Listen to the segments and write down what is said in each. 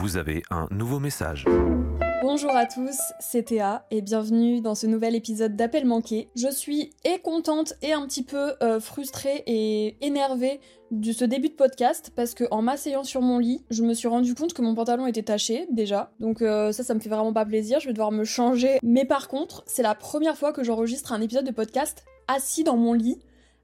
Vous avez un nouveau message. Bonjour à tous, c'est Théa et bienvenue dans ce nouvel épisode d'Appel manqué. Je suis et contente et un petit peu euh, frustrée et énervée de ce début de podcast parce que en m'asseyant sur mon lit, je me suis rendu compte que mon pantalon était taché déjà. Donc euh, ça, ça me fait vraiment pas plaisir. Je vais devoir me changer. Mais par contre, c'est la première fois que j'enregistre un épisode de podcast assis dans mon lit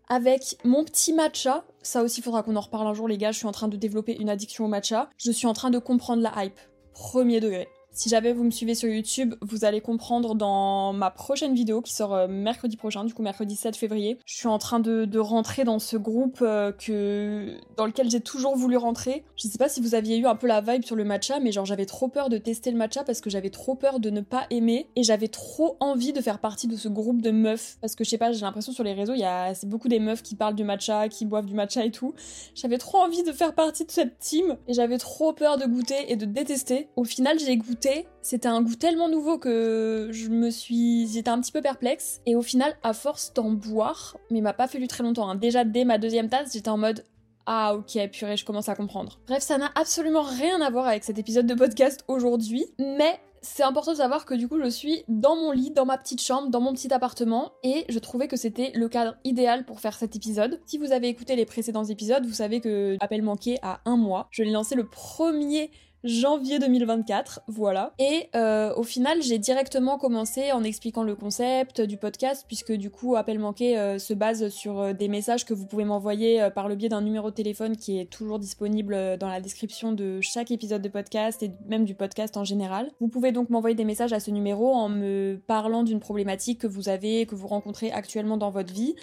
avec mon petit matcha. Ça aussi, faudra qu'on en reparle un jour, les gars. Je suis en train de développer une addiction au matcha. Je suis en train de comprendre la hype. Premier degré. Si jamais vous me suivez sur YouTube, vous allez comprendre dans ma prochaine vidéo qui sort euh, mercredi prochain, du coup mercredi 7 février. Je suis en train de, rentrer dans ce groupe euh, que dans lequel j'ai toujours voulu rentrer. Je sais pas si vous aviez eu un peu la vibe sur le matcha, mais genre j'avais trop peur de tester le matcha parce que j'avais trop peur de ne pas aimer et j'avais trop envie de faire partie de ce groupe de meufs parce que je sais pas, j'ai l'impression sur les réseaux, il y a c'est beaucoup des meufs qui parlent du matcha, qui boivent du matcha et tout. J'avais trop envie de faire partie de cette team et j'avais trop peur de goûter et de détester. Au final, j'ai goûté c'était un goût tellement nouveau que je me suis. J'étais un petit peu perplexe. Et au final, à force d'en boire, mais il m'a pas fallu très longtemps. hein. Déjà, dès ma deuxième tasse, j'étais en mode. Ah ok, purée, je commence à comprendre. Bref, ça n'a absolument rien à voir avec cet épisode de podcast aujourd'hui, mais c'est important de savoir que du coup je suis dans mon lit, dans ma petite chambre, dans mon petit appartement, et je trouvais que c'était le cadre idéal pour faire cet épisode. Si vous avez écouté les précédents épisodes, vous savez que Appel manqué à un mois. Je l'ai lancé le 1er janvier 2024, voilà. Et euh, au final, j'ai directement commencé en expliquant le concept du podcast, puisque du coup, Appel manqué euh, se base sur euh, des messages que vous pouvez m'envoyer par le biais d'un numéro de téléphone qui est toujours disponible dans la description de chaque épisode de podcast et même du podcast en général. Vous pouvez donc m'envoyer des messages à ce numéro en me parlant d'une problématique que vous avez, que vous rencontrez actuellement dans votre vie.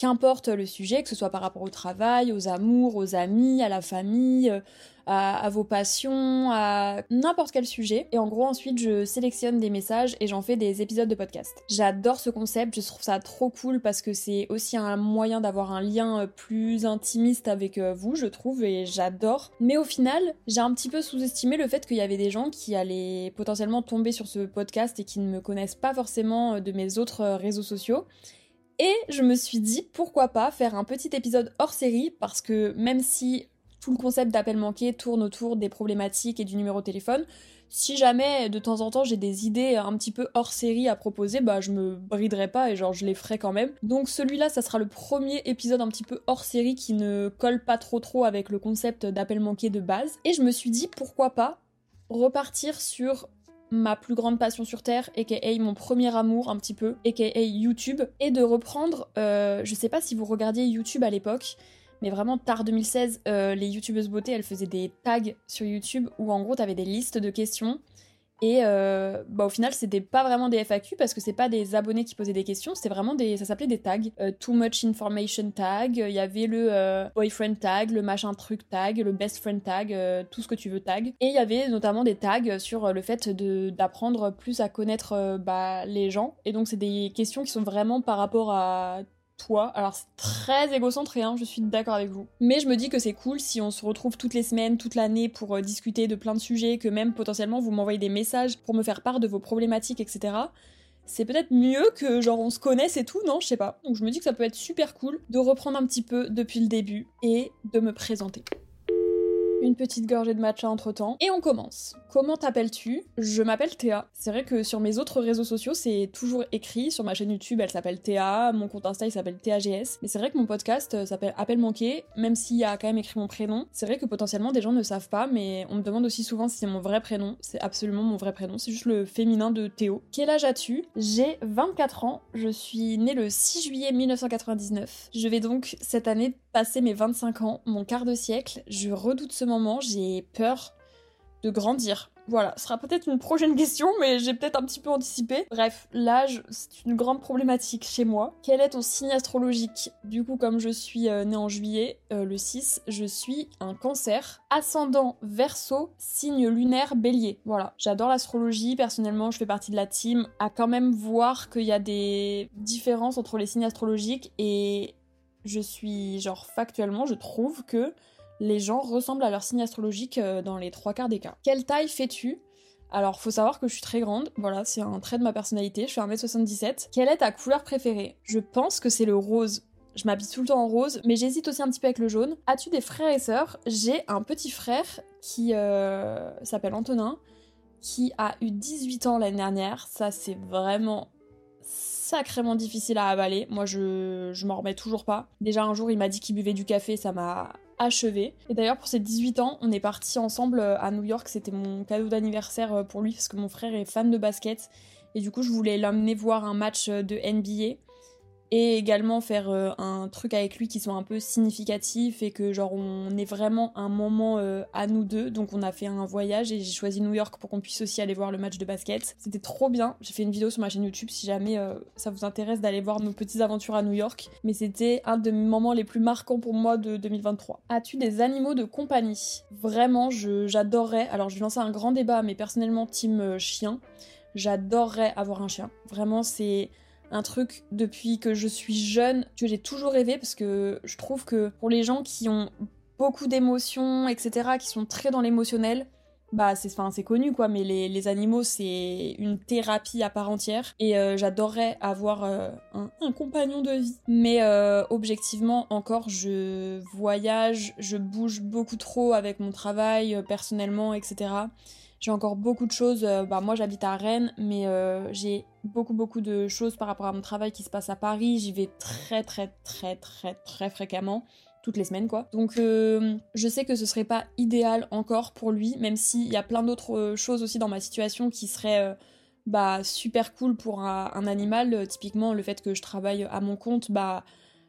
Qu'importe le sujet, que ce soit par rapport au travail, aux amours, aux amis, à la famille, à, vos passions, à n'importe quel sujet. Et en gros, ensuite, je sélectionne des messages et j'en fais des épisodes de podcast. J'adore ce concept, je trouve ça trop cool parce que c'est aussi un moyen d'avoir un lien euh, plus intimiste avec euh, vous, je trouve, et j'adore. Mais au final, j'ai un petit peu sous-estimé le fait qu'il y avait des gens qui allaient potentiellement tomber sur ce podcast et qui ne me connaissent pas forcément euh, de mes autres réseaux sociaux. Et je me suis dit pourquoi pas faire un petit épisode hors série parce que même si tout le concept d'appel manqué tourne autour des problématiques et du numéro de téléphone, si jamais de temps en temps j'ai des idées un petit peu hors série à proposer, bah je me briderai pas et genre je les ferai quand même. Donc celui-là, ça sera le premier épisode un petit peu hors série qui ne colle pas trop trop avec le concept d'appel manqué de base. Et je me suis dit pourquoi pas repartir sur ma plus grande passion sur Terre, aka mon premier amour un petit peu, aka YouTube, et de reprendre, euh, je sais pas si vous regardiez YouTube à l'époque, mais vraiment tard 2016, euh, les youtubeuses beauté, elles faisaient des tags sur YouTube où en gros t'avais des listes de questions et euh, bah, au final, c'était pas vraiment des FAQ parce que c'est pas des abonnés qui posaient des questions, c'était vraiment des. Ça s'appelait des tags. Euh, too much information tag, il y avait le boyfriend tag, le machin truc tag, le best friend tag, tout ce que tu veux tag. Et il y avait notamment des tags sur le fait d'apprendre plus à connaître bah, les gens. Et donc, c'est des questions qui sont vraiment par rapport à Alors c'est très égocentré, hein, je suis d'accord avec vous. Mais je me dis que c'est cool si on se retrouve toutes les semaines, toute l'année pour euh, discuter de plein de sujets, que même potentiellement vous m'envoyez des messages pour me faire part de vos problématiques, etc. c'est peut-être mieux que genre on se connaisse et tout, non, je sais pas. Donc je me dis que ça peut être super cool de reprendre un petit peu depuis le début et de me présenter une petite gorgée de matcha entre temps, et on commence. Comment t'appelles-tu? Je m'appelle Théa. C'est vrai que sur mes autres réseaux sociaux, c'est toujours écrit. Sur ma chaîne YouTube, elle s'appelle Théa, mon compte Insta, il s'appelle THGS. Mais c'est vrai que mon podcast euh, s'appelle Appel manqué, même s'il y a quand même écrit mon prénom. C'est vrai que potentiellement des gens ne savent pas, mais on me demande aussi souvent si c'est mon vrai prénom. C'est absolument mon vrai prénom, c'est juste le féminin de Théo. Quel âge as-tu? J'ai 24 ans, je suis née le 6 juillet 1999. Je vais donc cette année passer mes 25 ans, mon quart de siècle. Je redoute ce moment, j'ai peur de grandir. Voilà, ce sera peut-être une prochaine question, mais j'ai peut-être un petit peu anticipé. Bref, l'âge, c'est une grande problématique chez moi. Quel est ton signe astrologique? Du coup, comme je suis euh, née en juillet, euh, le 6, je suis un cancer. Ascendant verso, signe lunaire bélier. Voilà, j'adore l'astrologie. Personnellement, je fais partie de la team à quand même voir qu'il y a des différences entre les signes astrologiques et je suis, genre, factuellement, je trouve que les gens ressemblent à leur signe astrologique euh, dans les trois quarts des cas. Quelle taille fais-tu? Alors, faut savoir que je suis très grande, voilà, c'est un trait de ma personnalité, je fais 1m77. Quelle est ta couleur préférée? Je pense que c'est le rose. Je m'habille tout le temps en rose, mais j'hésite aussi un petit peu avec le jaune. As-tu des frères et sœurs? J'ai un petit frère qui euh, s'appelle Antonin, qui a eu 18 ans l'année dernière. Ça, c'est vraiment sacrément difficile à avaler. Moi, je, je m'en remets toujours pas. Déjà, un jour, il m'a dit qu'il buvait du café, ça m'a achevé. Et d'ailleurs, pour ses 18 ans, on est parti ensemble euh, à New York. C'était mon cadeau d'anniversaire euh, pour lui parce que mon frère est fan de basket. Et du coup, je voulais l'amener voir un match euh, de NBA et également faire euh, un truc avec lui qui soit un peu significatif et que genre on ait vraiment un moment euh, à nous deux. Donc on a fait un voyage et j'ai choisi New York pour qu'on puisse aussi aller voir le match de basket. C'était trop bien. J'ai fait une vidéo sur ma chaîne YouTube si jamais euh, ça vous intéresse d'aller voir nos petites aventures à New York. Mais c'était un de mes moments les plus marquants pour moi de 2023. As-tu des animaux de compagnie? Vraiment, j'adorerais. Alors je vais lancer un grand débat, mais personnellement team chien. J'adorerais avoir un chien. Vraiment, c'est un truc depuis que je suis jeune que j'ai toujours rêvé parce que je trouve que pour les gens qui ont beaucoup d'émotions, etc., qui sont très dans l'émotionnel, bah c'est c'est connu quoi mais les, animaux c'est une thérapie à part entière et euh, j'adorerais avoir euh, un, compagnon de vie mais euh, objectivement encore je voyage je bouge beaucoup trop avec mon travail personnellement etc j'ai encore beaucoup de choses. Euh, bah, moi, j'habite à Rennes, mais euh, j'ai beaucoup, beaucoup de choses par rapport à mon travail qui se passe à Paris. J'y vais très, très, très, très, très fréquemment. Toutes les semaines, quoi. Donc, euh, je sais que ce serait pas idéal encore pour lui, même s'il y a plein d'autres choses aussi dans ma situation qui seraient bah, super cool pour un, animal. Typiquement, le fait que je travaille à mon compte, bah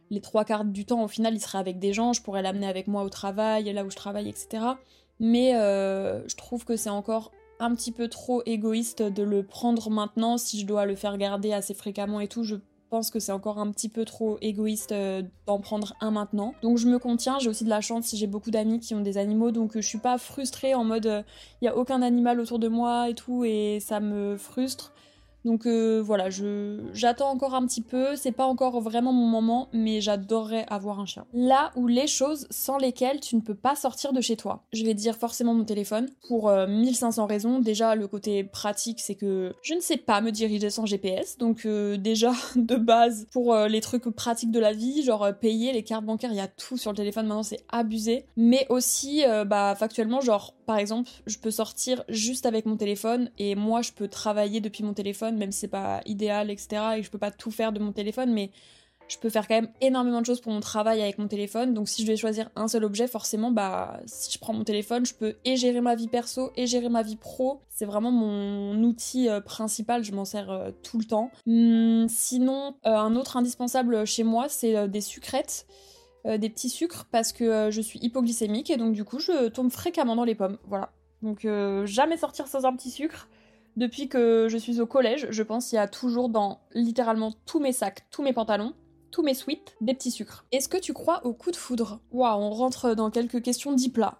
les trois quarts du temps, au final, il serait avec des gens, je pourrais l'amener avec moi au travail, là où je travaille, etc mais euh, je trouve que c'est encore un petit peu trop égoïste de le prendre maintenant si je dois le faire garder assez fréquemment et tout. Je pense que c'est encore un petit peu trop égoïste euh, d'en prendre un maintenant. Donc je me contiens, j'ai aussi de la chance si j'ai beaucoup d'amis qui ont des animaux, donc euh, je suis pas frustrée en mode il y a aucun animal autour de moi et tout et ça me frustre. Donc euh, voilà, je j'attends encore un petit peu, c'est pas encore vraiment mon moment, mais j'adorerais avoir un chien. Là où les choses sans lesquelles tu ne peux pas sortir de chez toi. Je vais dire forcément mon téléphone pour 1500 euh, raisons. Déjà le côté pratique, c'est que je ne sais pas me diriger sans GPS, donc euh, déjà de base pour les trucs pratiques de la vie, genre payer les cartes bancaires, il y a tout sur le téléphone maintenant, c'est abusé. Mais aussi bah factuellement genre par exemple, je peux sortir juste avec mon téléphone et moi je peux travailler depuis mon téléphone, même si c'est pas idéal, etc. Et je peux pas tout faire de mon téléphone, mais je peux faire quand même énormément de choses pour mon travail avec mon téléphone. Donc si je vais choisir un seul objet, forcément, bah si je prends mon téléphone, je peux et gérer ma vie perso et gérer ma vie pro. C'est vraiment mon outil euh, principal, je m'en sers euh, tout le temps. Hum, sinon, euh, un autre indispensable chez moi, c'est des sucrètes. Des petits sucres parce que je suis hypoglycémique et donc du coup je tombe fréquemment dans les pommes. Voilà. Donc jamais sortir sans un petit sucre. Depuis que je suis au collège, je pense qu'il y a toujours dans littéralement tous mes sacs, tous mes pantalons, tous mes sweats, des petits sucres. Est-ce que tu crois au coup de foudre? Waouh, on rentre dans quelques questions dix plats.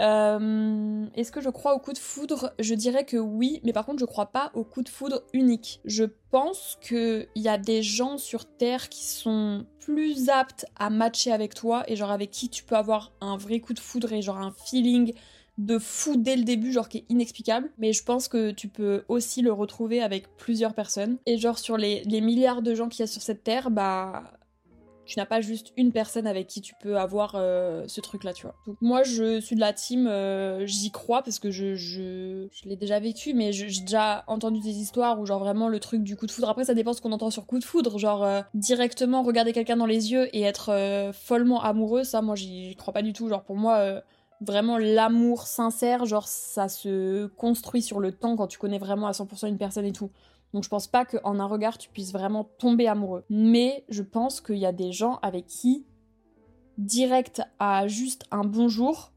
Euh, Est-ce que je crois au coup de foudre? Je dirais que oui, mais par contre je crois pas au coup de foudre unique. Je pense qu'il y a des gens sur Terre qui sont plus aptes à matcher avec toi et genre avec qui tu peux avoir un vrai coup de foudre et genre un feeling de fou dès le début, genre qui est inexplicable. Mais je pense que tu peux aussi le retrouver avec plusieurs personnes. Et genre sur les, les milliards de gens qu'il y a sur cette terre, bah tu n'as pas juste une personne avec qui tu peux avoir euh, ce truc là tu vois donc moi je suis de la team euh, j'y crois parce que je, je, je l'ai déjà vécu mais j'ai déjà entendu des histoires où genre vraiment le truc du coup de foudre après ça dépend ce qu'on entend sur coup de foudre genre euh, directement regarder quelqu'un dans les yeux et être follement amoureux ça moi j'y crois pas du tout genre pour moi vraiment l'amour sincère genre ça se construit sur le temps quand tu connais vraiment à 100% une personne et tout donc je pense pas qu'en un regard tu puisses vraiment tomber amoureux. Mais je pense qu'il y a des gens avec qui, direct à juste un bonjour,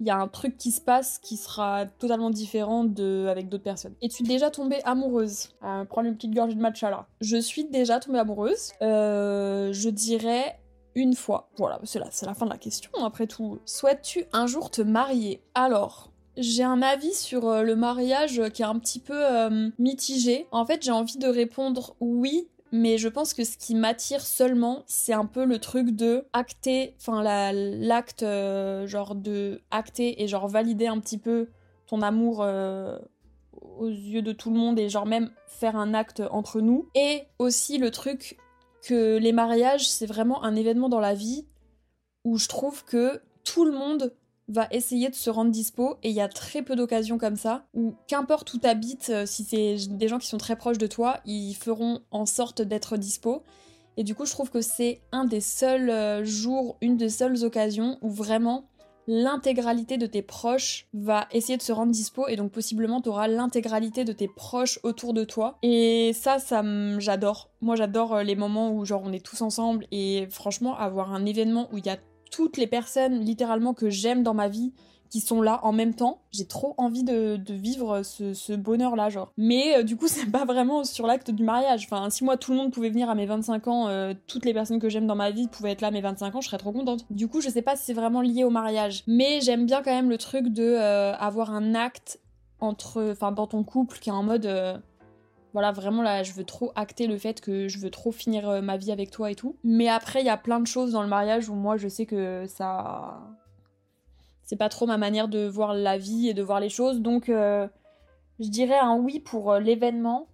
il y a un truc qui se passe qui sera totalement différent de avec d'autres personnes. Es-tu déjà tombée amoureuse euh, Prends une petite gorgée de matcha là. Je suis déjà tombée amoureuse. Euh, je dirais une fois. Voilà, c'est la, fin de la question après tout. Souhaites-tu un jour te marier? Alors, j'ai un avis sur euh, le mariage qui est un petit peu euh, mitigé. En fait, j'ai envie de répondre oui, mais je pense que ce qui m'attire seulement, c'est un peu le truc de acter, enfin l'acte, euh, genre de acter et genre valider un petit peu ton amour aux yeux de tout le monde et genre même faire un acte entre nous. Et aussi le truc que les mariages, c'est vraiment un événement dans la vie où je trouve que tout le monde va essayer de se rendre dispo et il y a très peu d'occasions comme ça où qu'importe où t'habites, euh, si c'est des gens qui sont très proches de toi, ils feront en sorte d'être dispo. Et du coup, je trouve que c'est un des seuls euh, jours, une des seules occasions où vraiment l'intégralité de tes proches va essayer de se rendre dispo et donc possiblement tu auras l'intégralité de tes proches autour de toi. Et ça, ça j'adore. Moi, j'adore euh, les moments où genre on est tous ensemble et franchement avoir un événement où il y a toutes les personnes littéralement que j'aime dans ma vie sont là en même temps. J'ai trop envie de, vivre ce, bonheur-là, genre. Mais euh, du coup, c'est pas vraiment sur l'acte du mariage. Enfin, si moi tout le monde pouvait venir à mes 25 ans, euh, toutes les personnes que j'aime dans ma vie pouvaient être là à mes 25 ans, je serais trop contente. Du coup, je sais pas si c'est vraiment lié au mariage. Mais j'aime bien quand même le truc de euh, avoir un acte entre, enfin, dans ton couple qui est en mode voilà, vraiment là, je veux trop acter le fait que je veux trop finir ma vie avec toi et tout. Mais après, il y a plein de choses dans le mariage où moi, je sais que ça. C'est pas trop ma manière de voir la vie et de voir les choses. Donc, euh, je dirais un oui pour euh, l'événement,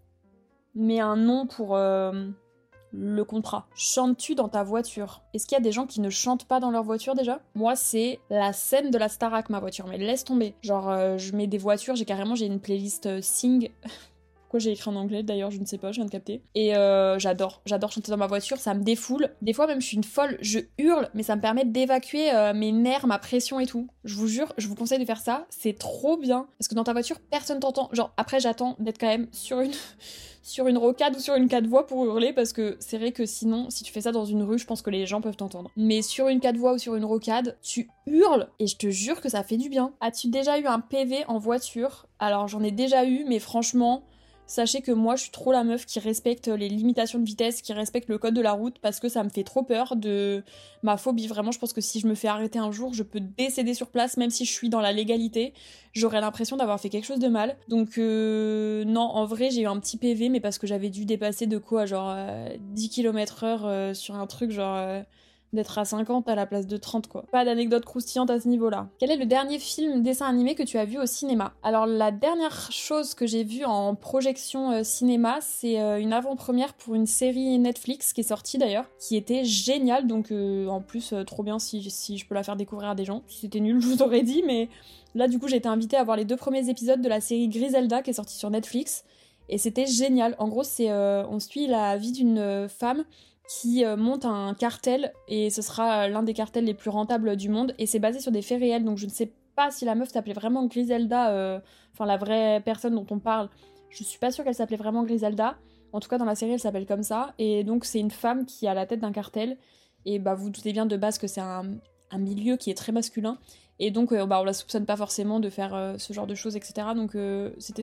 mais un non pour le contrat. Chantes-tu dans ta voiture? Est-ce qu'il y a des gens qui ne chantent pas dans leur voiture déjà? Moi, c'est la scène de la Starac, ma voiture. Mais laisse tomber. Genre, je mets des voitures, j'ai carrément j'ai une playlist Sing Quoi, j'ai écrit en anglais d'ailleurs, je ne sais pas, je viens de capter. Et euh, j'adore, j'adore chanter dans ma voiture, ça me défoule. Des fois même je suis une folle, je hurle, mais ça me permet d'évacuer euh, mes nerfs, ma pression et tout. Je vous jure, je vous conseille de faire ça, c'est trop bien. Parce que dans ta voiture, personne t'entend. Genre après j'attends d'être quand même sur une sur une rocade ou sur une quatre voies pour hurler parce que c'est vrai que sinon, si tu fais ça dans une rue, je pense que les gens peuvent t'entendre. Mais sur une quatre voies ou sur une rocade, tu hurles et je te jure que ça fait du bien. As-tu déjà eu un PV en voiture? Alors j'en ai déjà eu, mais franchement, Sachez que moi, je suis trop la meuf qui respecte les limitations de vitesse, qui respecte le code de la route, parce que ça me fait trop peur de ma phobie. Vraiment, je pense que si je me fais arrêter un jour, je peux décéder sur place, même si je suis dans la légalité. J'aurais l'impression d'avoir fait quelque chose de mal. Donc, euh, non, en vrai, j'ai eu un petit PV, mais parce que j'avais dû dépasser de quoi, genre 10 km heure sur un truc, genre... D'être à 50 à la place de 30 quoi. Pas d'anecdote croustillante à ce niveau-là. Quel est le dernier film dessin animé que tu as vu au cinéma? Alors la dernière chose que j'ai vue en projection euh, cinéma, c'est euh, une avant-première pour une série Netflix qui est sortie d'ailleurs, qui était géniale, donc euh, en plus trop bien si, je peux la faire découvrir à des gens. Si c'était nul, je vous aurais dit, mais là du coup j'ai été invitée à voir les deux premiers épisodes de la série Griselda qui est sortie sur Netflix. Et c'était génial. En gros, on suit la vie d'une femme qui euh, monte un cartel et ce sera l'un des cartels les plus rentables du monde et c'est basé sur des faits réels donc je ne sais pas si la meuf s'appelait vraiment Griselda, euh, enfin la vraie personne dont on parle, je suis pas sûre qu'elle s'appelait vraiment Griselda, en tout cas dans la série elle s'appelle comme ça et donc c'est une femme qui à la tête d'un cartel. Et bah vous, doutez bien de base que c'est un, milieu qui est très masculin. Et donc euh, bah, on la soupçonne pas forcément de faire ce genre de choses etc donc c'était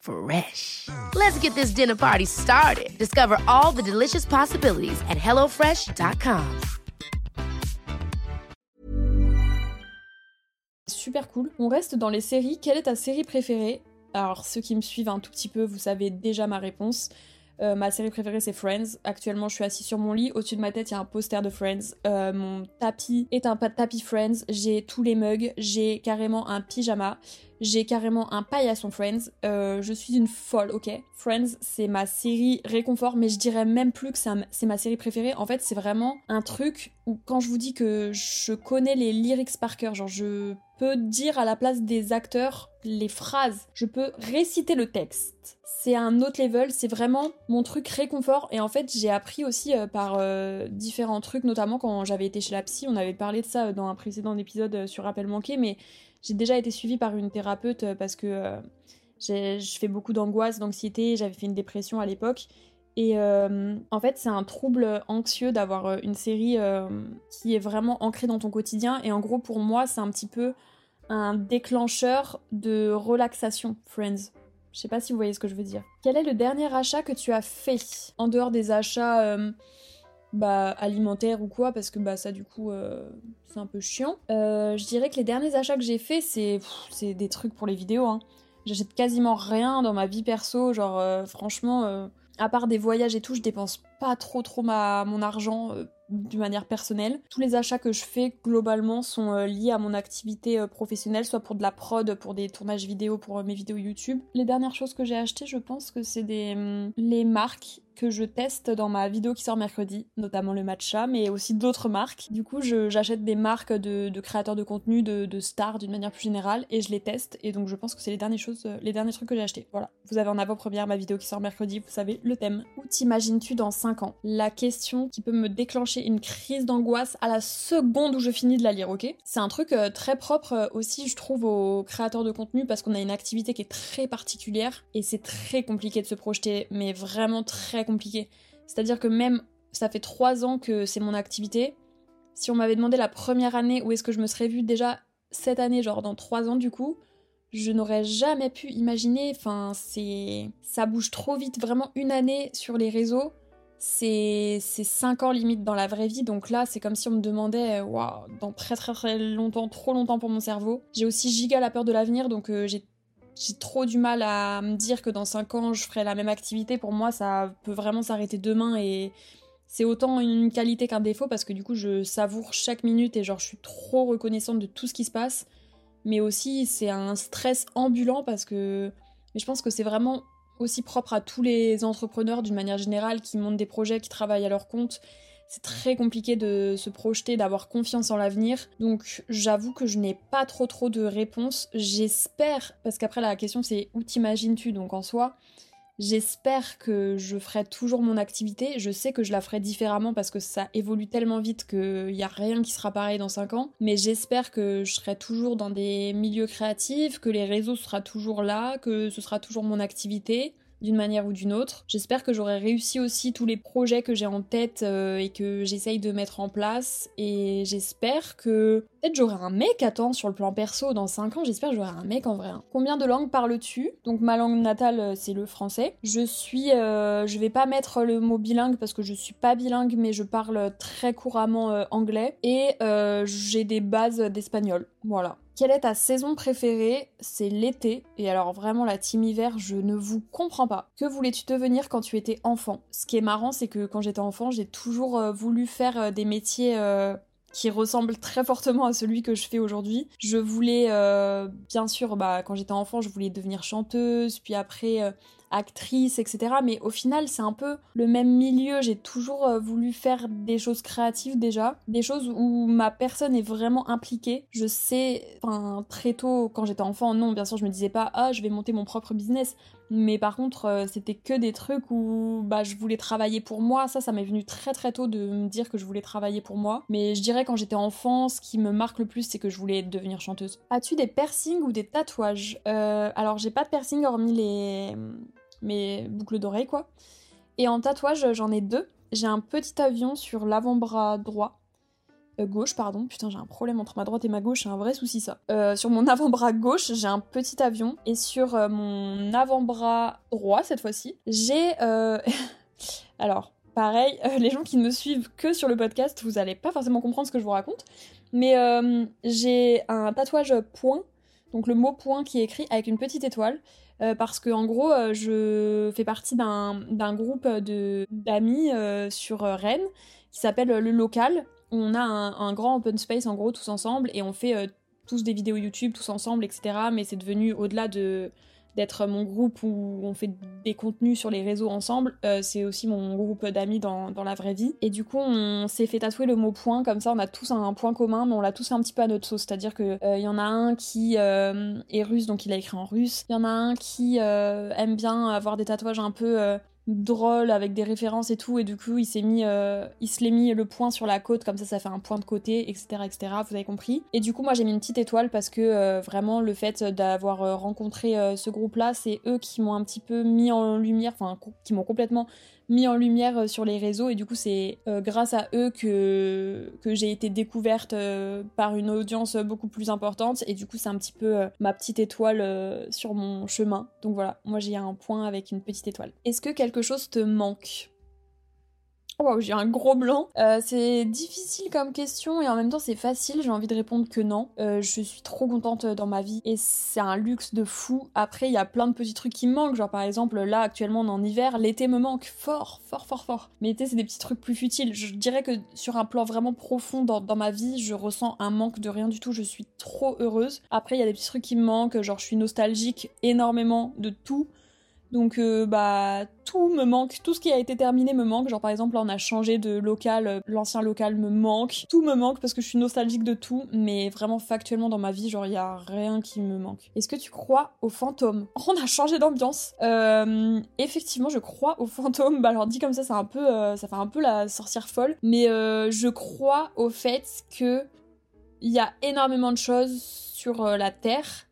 Fresh. Let's get this dinner party started. Discover all the delicious possibilities at hellofresh.com. Super cool. On reste dans les séries. Quelle est ta série préférée? Alors, ceux qui me suivent un tout petit peu, vous savez déjà ma réponse. Euh, ma série préférée c'est Friends. Actuellement je suis assise sur mon lit, au-dessus de ma tête il y a un poster de Friends. Euh, mon tapis est un tapis Friends, j'ai tous les mugs, j'ai carrément un pyjama, j'ai carrément un paillasson Friends. Euh, je suis une folle, ok? Friends c'est ma série réconfort, mais je dirais même plus que c'est ma série préférée. En fait c'est vraiment un truc où quand je vous dis que je connais les lyrics par cœur, genre je peux dire à la place des acteurs les phrases, je peux réciter le texte c'est un autre level, c'est vraiment mon truc réconfort. Et en fait, j'ai appris aussi euh, par euh, différents trucs, notamment quand j'avais été chez la psy, on avait parlé de ça dans un précédent épisode sur Rappel manqué, mais j'ai déjà été suivie par une thérapeute parce que je fais beaucoup d'angoisse, d'anxiété, j'avais fait une dépression à l'époque. Et en fait, c'est un trouble anxieux d'avoir une série qui est vraiment ancrée dans ton quotidien. Et en gros, pour moi, c'est un petit peu un déclencheur de relaxation, Friends. Je sais pas si vous voyez ce que je veux dire. Quel est le dernier achat que tu as fait En dehors des achats euh, bah, alimentaires ou quoi, parce que bah, ça du coup euh, c'est un peu chiant. Euh, je dirais que les derniers achats que j'ai fait, c'est des trucs pour les vidéos. Hein. J'achète quasiment rien dans ma vie perso, genre franchement, à part des voyages et tout, je dépense pas trop trop ma, mon argent d'une manière personnelle. Tous les achats que je fais globalement sont euh, liés à mon activité euh, professionnelle, soit pour de la prod, pour des tournages vidéo, pour euh, mes vidéos YouTube. Les dernières choses que j'ai achetées, je pense que c'est des hum, les marques que je teste dans ma vidéo qui sort mercredi, notamment le matcha, mais aussi d'autres marques. Du coup, j'achète des marques de, créateurs de contenu, de, stars d'une manière plus générale, et je les teste. Et donc, je pense que c'est les dernières choses, euh, les derniers trucs que j'ai achetés. Voilà. Vous avez en avant-première ma vidéo qui sort mercredi, vous savez le thème. Où t'imagines-tu dans 5 ans? La question qui peut me déclencher une crise d'angoisse à la seconde où je finis de la lire, ok? C'est un truc euh, très propre euh, aussi, je trouve, aux créateurs de contenu parce qu'on a une activité qui est très particulière et c'est très compliqué de se projeter, mais vraiment très compliqué. C'est-à-dire que même, ça fait trois ans que c'est mon activité. Si on m'avait demandé la première année où est-ce que je me serais vue déjà cette année, genre dans trois ans du coup, je n'aurais jamais pu imaginer. Enfin, c'est. Ça bouge trop vite. Vraiment, une année sur les réseaux, c'est cinq ans limite dans la vraie vie. Donc là, c'est comme si on me demandait, waouh, dans très très très longtemps, trop longtemps pour mon cerveau. J'ai aussi giga la peur de l'avenir, donc euh, j'ai j'ai trop du mal à me dire que dans 5 ans je ferai la même activité. Pour moi, ça peut vraiment s'arrêter demain et c'est autant une qualité qu'un défaut parce que du coup, je savoure chaque minute et genre, je suis trop reconnaissante de tout ce qui se passe. Mais aussi, c'est un stress ambulant parce que. Mais je pense que c'est vraiment aussi propre à tous les entrepreneurs d'une manière générale qui montent des projets, qui travaillent à leur compte c'est très compliqué de se projeter, d'avoir confiance en l'avenir. Donc j'avoue que je n'ai pas trop trop de réponses. J'espère, parce qu'après la question c'est où t'imagines-tu donc en soi? J'espère que je ferai toujours mon activité. Je sais que je la ferai différemment parce que ça évolue tellement vite qu'il n'y a rien qui sera pareil dans 5 ans. Mais j'espère que je serai toujours dans des milieux créatifs, que les réseaux seront toujours là, que ce sera toujours mon activité d'une manière ou d'une autre. J'espère que j'aurai réussi aussi tous les projets que j'ai en tête euh, et que j'essaye de mettre en place. Et j'espère que peut-être j'aurai un mec, attends, sur le plan perso, dans 5 ans, j'espère que j'aurai un mec en vrai. Hein. Combien de langues parles-tu? Donc ma langue natale, euh, c'est le français. Je suis... Euh, je vais pas mettre le mot bilingue parce que je suis pas bilingue, mais je parle très couramment anglais. Et j'ai des bases d'espagnol. Voilà. Quelle est ta saison préférée? C'est l'été. Et alors vraiment la team hiver, je ne vous comprends pas. Que voulais-tu devenir quand tu étais enfant? Ce qui est marrant, c'est que quand j'étais enfant, j'ai toujours euh, voulu faire euh, des métiers euh, qui ressemblent très fortement à celui que je fais aujourd'hui. Je voulais, bien sûr, bah, quand j'étais enfant, je voulais devenir chanteuse, puis après actrice, etc. Mais au final, c'est un peu le même milieu. J'ai toujours euh, voulu faire des choses créatives déjà, des choses où ma personne est vraiment impliquée. Je sais, enfin, très tôt, quand j'étais enfant, non, bien sûr, je me disais pas, ah, je vais monter mon propre business. Mais par contre, euh, c'était que des trucs où bah, je voulais travailler pour moi. Ça, ça m'est venu très très tôt de me dire que je voulais travailler pour moi. Mais je dirais quand j'étais enfant, ce qui me marque le plus, c'est que je voulais devenir chanteuse. As-tu des piercings ou des tatouages? Euh, Alors, j'ai pas de piercing hormis les mes boucles d'oreilles, quoi. Et en tatouage, j'en ai deux. J'ai un petit avion sur l'avant-bras droit euh, gauche, pardon. Putain, j'ai un problème entre ma droite et ma gauche, c'est un vrai souci ça. Euh, sur mon avant-bras gauche, j'ai un petit avion. Et sur euh, mon avant-bras droit, cette fois-ci, j'ai... Alors, pareil, les gens qui ne me suivent que sur le podcast, vous allez pas forcément comprendre ce que je vous raconte. Mais j'ai un tatouage point, donc le mot point qui est écrit avec une petite étoile. parce que en gros, je fais partie d'un groupe d'amis sur Rennes qui s'appelle le local on a un, grand open space en gros tous ensemble et on fait euh, tous des vidéos YouTube tous ensemble, etc. Mais c'est devenu au-delà de d'être mon groupe où on fait des contenus sur les réseaux ensemble, euh, c'est aussi mon groupe d'amis dans, la vraie vie. Et du coup, on s'est fait tatouer le mot point, comme ça on a tous un, point commun, mais on l'a tous un petit peu à notre sauce. C'est-à-dire qu'il il euh, y en a un qui est russe, donc il a écrit en russe. Il y en a un qui aime bien avoir des tatouages un peu drôle avec des références et tout et du coup il s'est mis euh, il se l'est mis le point sur la côte comme ça ça fait un point de côté etc etc vous avez compris. Et du coup moi j'ai mis une petite étoile parce que euh, vraiment le fait d'avoir euh, rencontré ce groupe là c'est eux qui m'ont un petit peu mis en lumière enfin qui m'ont complètement mis en lumière euh, sur les réseaux et du coup c'est euh, grâce à eux que, j'ai été découverte euh, par une audience beaucoup plus importante et du coup c'est un petit peu ma petite étoile sur mon chemin. Donc voilà, moi j'ai un point avec une petite étoile. Est-ce que quelque chose te manque? J'ai un gros blanc. Euh, c'est difficile comme question et en même temps c'est facile. J'ai envie de répondre que non. Euh, je suis trop contente dans ma vie et c'est un luxe de fou. Après, il y a plein de petits trucs qui me manquent. Genre par exemple, là actuellement on est en hiver, l'été me manque fort, fort, fort, fort. Mais l'été c'est des petits trucs plus futiles. Je dirais que sur un plan vraiment profond dans ma vie, je ressens un manque de rien du tout. Je suis trop heureuse. Après, il y a des petits trucs qui me manquent. Genre je suis nostalgique énormément de tout. Donc euh, bah tout me manque, tout ce qui a été terminé me manque. Genre par exemple on a changé de local, euh, l'ancien local me manque. Tout me manque parce que je suis nostalgique de tout, mais vraiment factuellement dans ma vie, genre il y a rien qui me manque. Est-ce que tu crois aux fantômes? On a changé d'ambiance. Euh, effectivement, je crois aux fantômes. Bah alors dit comme ça, ça fait un peu la sorcière folle, mais je crois au fait que il y a énormément de choses sur la terre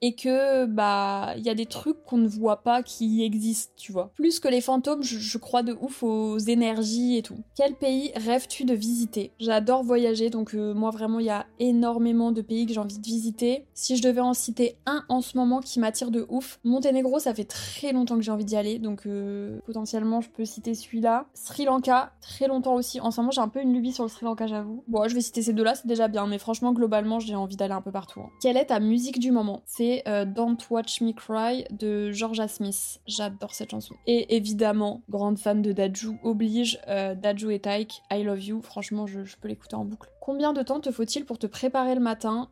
et que bah il y a des trucs qu'on ne voit pas qui existent, tu vois. Plus que les fantômes, je, crois de ouf aux énergies et tout. Quel pays rêves-tu de visiter? J'adore voyager, donc euh, moi vraiment il y a énormément de pays que j'ai envie de visiter. Si je devais en citer un en ce moment qui m'attire de ouf, Monténégro, ça fait très longtemps que j'ai envie d'y aller, donc euh, potentiellement je peux citer celui-là. Sri Lanka, très longtemps aussi. En ce moment j'ai un peu une lubie sur le Sri Lanka, j'avoue. Bon, je vais citer ces deux-là, c'est déjà bien, mais franchement globalement j'ai envie d'aller un peu partout. Hein. Quelle est ta musique du moment? Euh, Don't Watch Me Cry de Georgia Smith. J'adore cette chanson. Et évidemment, grande fan de Daju, oblige euh, Daju et Taik, I Love You. Franchement, je, peux l'écouter en boucle. Combien de temps te faut-il pour te préparer le matin?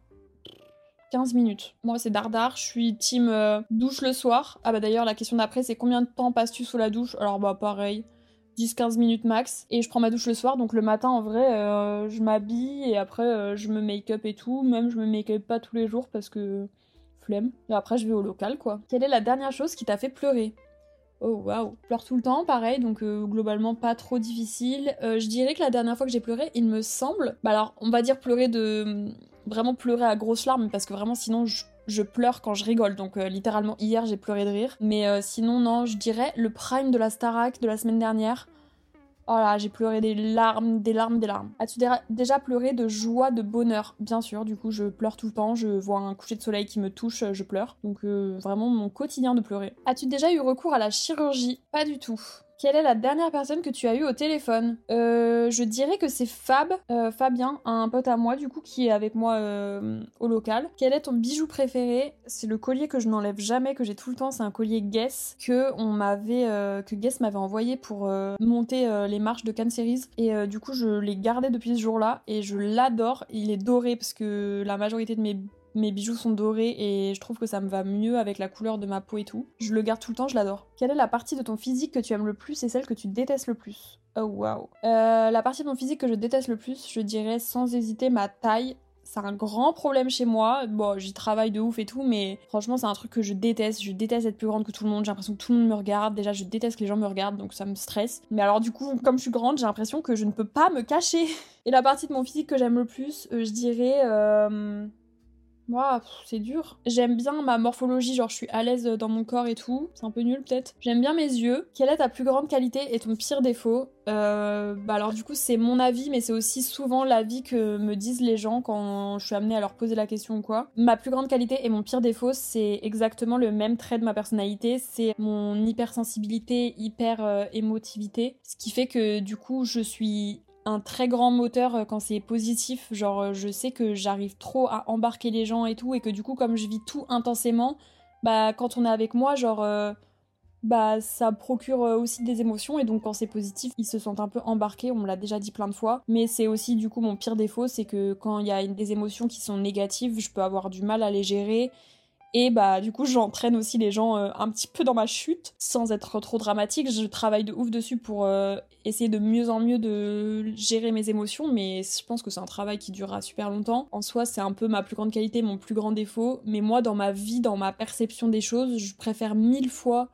15 minutes. Moi, c'est dardard. Je suis team euh, douche le soir. Ah bah d'ailleurs, la question d'après, c'est combien de temps passes-tu sous la douche? Alors bah pareil. 10-15 minutes max et je prends ma douche le soir donc le matin en vrai je m'habille et après je me make up et tout même je me make up pas tous les jours parce que et après, je vais au local, quoi. Quelle est la dernière chose qui t'a fait pleurer? Oh waouh, pleure tout le temps, pareil, donc euh, globalement pas trop difficile. Euh, je dirais que la dernière fois que j'ai pleuré, il me semble, bah alors on va dire pleurer de vraiment pleurer à grosses larmes parce que vraiment sinon je, pleure quand je rigole, donc euh, littéralement hier j'ai pleuré de rire. Mais sinon non, je dirais le prime de la Starac de la semaine dernière. Oh là, j'ai pleuré des larmes, des larmes, des larmes. As-tu déjà pleuré de joie, de bonheur? Bien sûr, du coup, je pleure tout le temps. Je vois un coucher de soleil qui me touche, je pleure. Donc, euh, vraiment, mon quotidien de pleurer. As-tu déjà eu recours à la chirurgie? Pas du tout. Quelle est la dernière personne que tu as eue au téléphone? Euh, Je dirais que c'est Fab, euh, Fabien, un pote à moi du coup qui est avec moi euh, au local. Quel est ton bijou préféré? C'est le collier que je n'enlève jamais, que j'ai tout le temps. C'est un collier Guess que on m'avait, que Guess m'avait envoyé pour monter les marches de Cannes Series. Et du coup je l'ai gardé depuis ce jour-là et je l'adore. Il est doré parce que la majorité de mes mes bijoux sont dorés et je trouve que ça me va mieux avec la couleur de ma peau et tout. Je le garde tout le temps, je l'adore. Quelle est la partie de ton physique que tu aimes le plus et celle que tu détestes le plus? Oh waouh. Euh, la partie de mon physique que je déteste le plus, je dirais sans hésiter ma taille c'est un grand problème chez moi. Bon, j'y travaille de ouf et tout, mais franchement, c'est un truc que je déteste. Je déteste être plus grande que tout le monde. J'ai l'impression que tout le monde me regarde. Déjà, je déteste que les gens me regardent, donc ça me stresse. Mais alors, du coup, comme je suis grande, j'ai l'impression que je ne peux pas me cacher. Et la partie de mon physique que j'aime le plus, euh, je dirais. Euh... Moi, c'est dur. J'aime bien ma morphologie, genre je suis à l'aise dans mon corps et tout. C'est un peu nul peut-être. J'aime bien mes yeux. Quelle est ta plus grande qualité et ton pire défaut? Euh, Bah alors du coup c'est mon avis, mais c'est aussi souvent l'avis que me disent les gens quand je suis amenée à leur poser la question ou quoi. Ma plus grande qualité et mon pire défaut, c'est exactement le même trait de ma personnalité. C'est mon hypersensibilité, hyper euh, émotivité. Ce qui fait que du coup je suis un très grand moteur euh, quand c'est positif. Genre, euh, je sais que j'arrive trop à embarquer les gens et tout, et que du coup, comme je vis tout intensément, bah, quand on est avec moi, genre, euh, bah, ça procure aussi des émotions, et donc quand c'est positif, ils se sentent un peu embarqués, on me l'a déjà dit plein de fois. Mais c'est aussi, du coup, mon pire défaut, c'est que quand il y a des émotions qui sont négatives, je peux avoir du mal à les gérer. Et bah du coup j'entraîne aussi les gens un petit peu dans ma chute sans être trop dramatique. Je travaille de ouf dessus pour essayer de mieux en mieux de gérer mes émotions, mais je pense que c'est un travail qui durera super longtemps. En soi, c'est un peu ma plus grande qualité, mon plus grand défaut, mais moi, dans ma vie, dans ma perception des choses, je préfère mille fois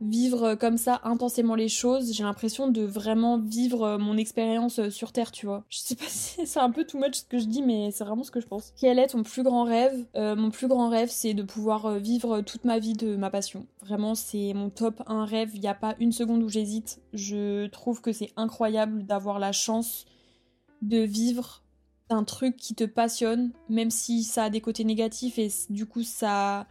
vivre comme ça intensément les choses. J'ai l'impression de vraiment vivre mon expérience sur Terre, tu vois. Je sais pas si c'est un peu too much ce que je dis, mais c'est vraiment ce que je pense. Quel est ton plus grand rêve? Euh, Mon plus grand rêve, c'est de pouvoir euh, vivre toute ma vie de ma passion. Vraiment, c'est mon top 1 rêve. Il n'y a pas une seconde où j'hésite. Je trouve que c'est incroyable d'avoir la chance de vivre un truc qui te passionne, même si ça a des côtés négatifs et du coup ça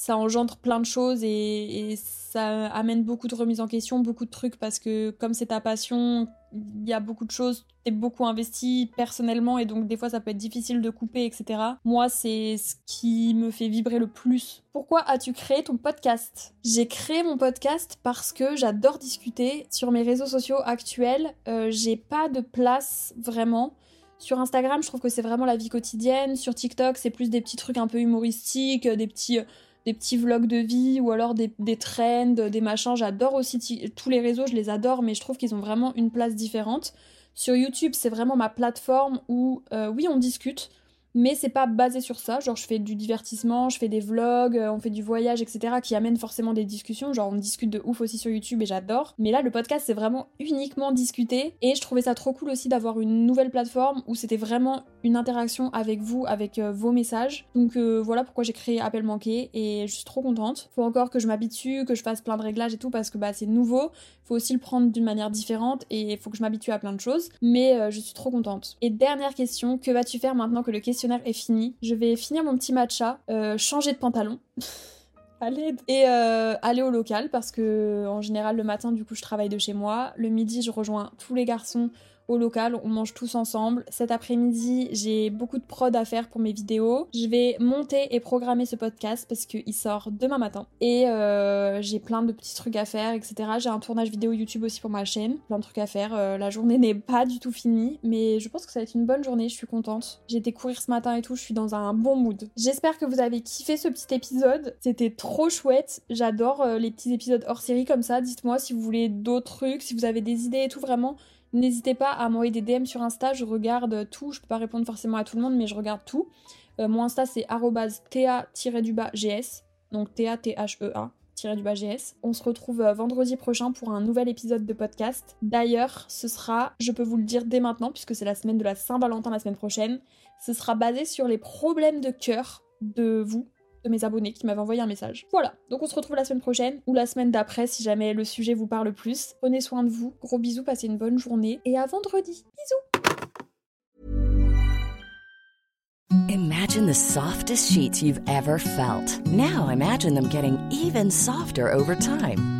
ça engendre plein de choses et, ça amène beaucoup de remises en question, beaucoup de trucs parce que comme c'est ta passion, il y a beaucoup de choses, t'es beaucoup investi personnellement et donc des fois ça peut être difficile de couper, etc. Moi, c'est ce qui me fait vibrer le plus. Pourquoi as-tu créé ton podcast? J'ai créé mon podcast parce que j'adore discuter. Sur mes réseaux sociaux actuels, euh, j'ai pas de place vraiment. Sur Instagram, je trouve que c'est vraiment la vie quotidienne. Sur TikTok, c'est plus des petits trucs un peu humoristiques, des petits des petits vlogs de vie ou alors des, des trends, des machins. J'adore aussi tous les réseaux, je les adore, mais je trouve qu'ils ont vraiment une place différente. Sur YouTube, c'est vraiment ma plateforme où, euh, oui, on discute, mais c'est pas basé sur ça. Genre, je fais du divertissement, je fais des vlogs, euh, on fait du voyage, etc., qui amènent forcément des discussions. Genre, on discute de ouf aussi sur YouTube et j'adore. Mais là, le podcast, c'est vraiment uniquement discuter. Et je trouvais ça trop cool aussi d'avoir une nouvelle plateforme où c'était vraiment une interaction avec vous, avec euh, vos messages. Donc euh, voilà pourquoi j'ai créé Appel Manqué et je suis trop contente. Faut encore que je m'habitue, que je fasse plein de réglages et tout parce que bah c'est nouveau. Faut aussi le prendre d'une manière différente et faut que je m'habitue à plein de choses. Mais je suis trop contente. Et dernière question, que vas-tu faire maintenant que le questionnaire est fini? Je vais finir mon petit matcha, euh, changer de pantalon. Allez. Et euh, aller au local parce que en général le matin du coup je travaille de chez moi. Le midi je rejoins tous les garçons au local, on mange tous ensemble. Cet après-midi, j'ai beaucoup de prod à faire pour mes vidéos. Je vais monter et programmer ce podcast parce qu'il sort demain matin. Et euh, j'ai plein de petits trucs à faire, etc. J'ai un tournage vidéo YouTube aussi pour ma chaîne. Plein de trucs à faire. Euh, la journée n'est pas du tout finie, mais je pense que ça va être une bonne journée. Je suis contente. J'ai été courir ce matin et tout. Je suis dans un bon mood. J'espère que vous avez kiffé ce petit épisode. C'était trop chouette. J'adore euh, les petits épisodes hors série comme ça. Dites-moi si vous voulez d'autres trucs, si vous avez des idées et tout. Vraiment, N'hésitez pas à m'envoyer des DM sur Insta, je regarde tout. Je peux pas répondre forcément à tout le monde, mais je regarde tout. Euh, mon Insta c'est ta-gs, donc T-A-T-H-E-A. gs On se retrouve euh, vendredi prochain pour un nouvel épisode de podcast. D'ailleurs, ce sera, je peux vous le dire dès maintenant, puisque c'est la semaine de la Saint-Valentin la semaine prochaine, ce sera basé sur les problèmes de cœur de vous, de mes abonnés qui m'avaient envoyé un message. Voilà, donc on se retrouve la semaine prochaine ou la semaine d'après si jamais le sujet vous parle plus. Prenez soin de vous, gros bisous, passez une bonne journée et à vendredi. Bisous Imagine the softest sheets you've ever felt. Now imagine them getting even softer over time.